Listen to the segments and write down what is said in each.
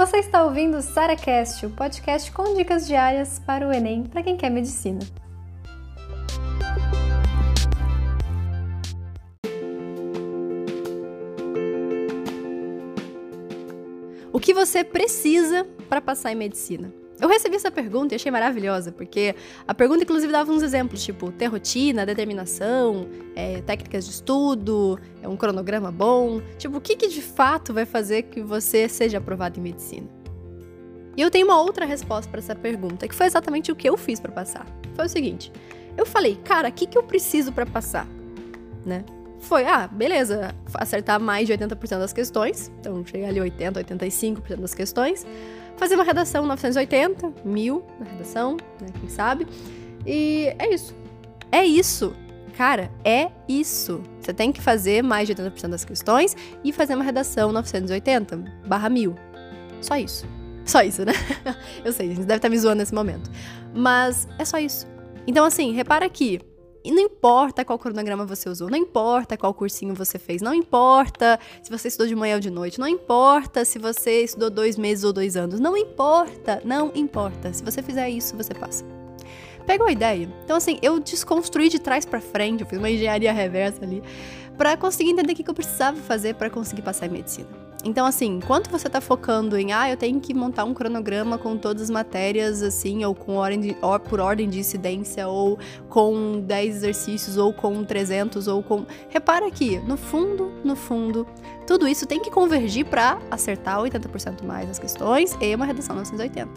Você está ouvindo o SaraCast, o podcast com dicas diárias para o Enem para quem quer medicina. O que você precisa para passar em medicina? Eu recebi essa pergunta e achei maravilhosa, porque a pergunta, inclusive, dava uns exemplos, tipo ter rotina, determinação, é, técnicas de estudo, é um cronograma bom. Tipo, o que, que de fato vai fazer que você seja aprovado em medicina? E eu tenho uma outra resposta para essa pergunta, que foi exatamente o que eu fiz para passar. Foi o seguinte: eu falei, cara, o que, que eu preciso para passar? Né? Foi, ah, beleza, acertar mais de 80% das questões, então cheguei ali 80, 85% das questões fazer uma redação 980, mil na redação, né? Quem sabe? E é isso. É isso. Cara, é isso. Você tem que fazer mais de 80% das questões e fazer uma redação 980 barra mil. Só isso. Só isso, né? Eu sei, a gente deve estar me zoando nesse momento. Mas é só isso. Então, assim, repara aqui. E não importa qual cronograma você usou, não importa qual cursinho você fez, não importa se você estudou de manhã ou de noite, não importa se você estudou dois meses ou dois anos, não importa, não importa. Se você fizer isso, você passa. Pegou a ideia? Então, assim, eu desconstruí de trás para frente, eu fiz uma engenharia reversa ali, para conseguir entender o que eu precisava fazer para conseguir passar em medicina. Então, assim, enquanto você tá focando em, ah, eu tenho que montar um cronograma com todas as matérias, assim, ou com ordem de, or, por ordem de incidência, ou com 10 exercícios, ou com 300, ou com. Repara aqui, no fundo, no fundo, tudo isso tem que convergir para acertar 80% mais as questões e uma redação 980.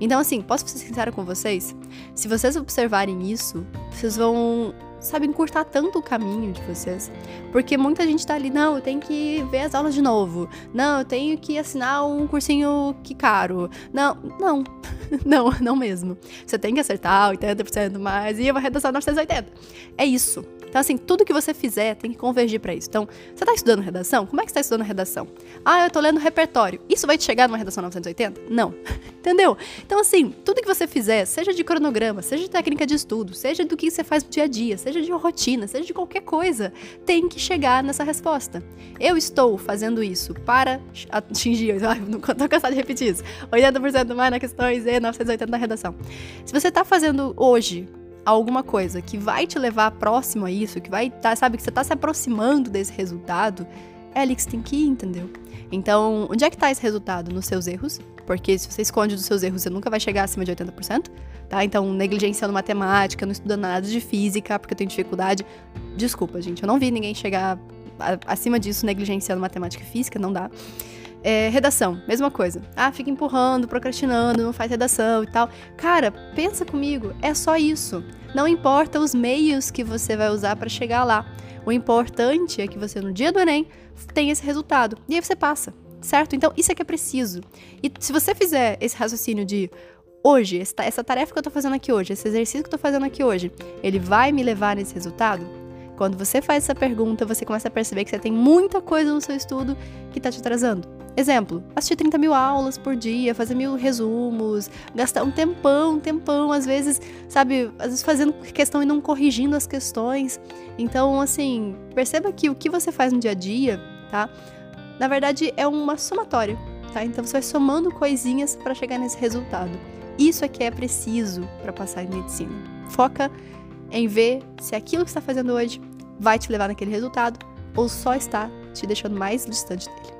Então, assim, posso ser sincera com vocês? Se vocês observarem isso, vocês vão sabe, encurtar tanto o caminho de vocês. Porque muita gente tá ali, não, eu tenho que ver as aulas de novo. Não, eu tenho que assinar um cursinho que caro. Não, não. não, não mesmo. Você tem que acertar 80% mais e uma redação 980. É isso. Então, assim, tudo que você fizer tem que convergir para isso. Então, você tá estudando redação? Como é que você tá estudando redação? Ah, eu tô lendo repertório. Isso vai te chegar numa redação 980? Não. Entendeu? Então, assim, tudo que você fizer, seja de cronograma, seja de técnica de estudo, seja do que você faz no dia a dia, seja de rotina, seja de qualquer coisa, tem que chegar nessa resposta. Eu estou fazendo isso para atingir, ai, não tô cansado de repetir isso, 80% mais na questões e 980 na redação. Se você tá fazendo hoje alguma coisa que vai te levar próximo a isso, que vai, tá, sabe, que você tá se aproximando desse resultado, é ali que você tem que ir, entendeu? Então, onde é que tá esse resultado? Nos seus erros, porque se você esconde dos seus erros, você nunca vai chegar acima de 80%, tá? Então, negligenciando matemática, não estudando nada de física, porque eu tenho dificuldade. Desculpa, gente, eu não vi ninguém chegar acima disso negligenciando matemática e física, não dá. É, redação, mesma coisa. Ah, fica empurrando, procrastinando, não faz redação e tal. Cara, pensa comigo, é só isso. Não importa os meios que você vai usar para chegar lá. O importante é que você, no dia do Enem, tenha esse resultado. E aí você passa, certo? Então, isso é que é preciso. E se você fizer esse raciocínio de hoje, essa tarefa que eu tô fazendo aqui hoje, esse exercício que eu tô fazendo aqui hoje, ele vai me levar nesse resultado? Quando você faz essa pergunta, você começa a perceber que você tem muita coisa no seu estudo que tá te atrasando. Exemplo, assistir 30 mil aulas por dia, fazer mil resumos, gastar um tempão, um tempão, às vezes, sabe, às vezes fazendo questão e não corrigindo as questões. Então, assim, perceba que o que você faz no dia a dia, tá? Na verdade, é uma somatória, tá? Então você vai somando coisinhas para chegar nesse resultado. Isso é que é preciso para passar em medicina. Foca em ver se aquilo que está fazendo hoje vai te levar naquele resultado ou só está te deixando mais distante dele.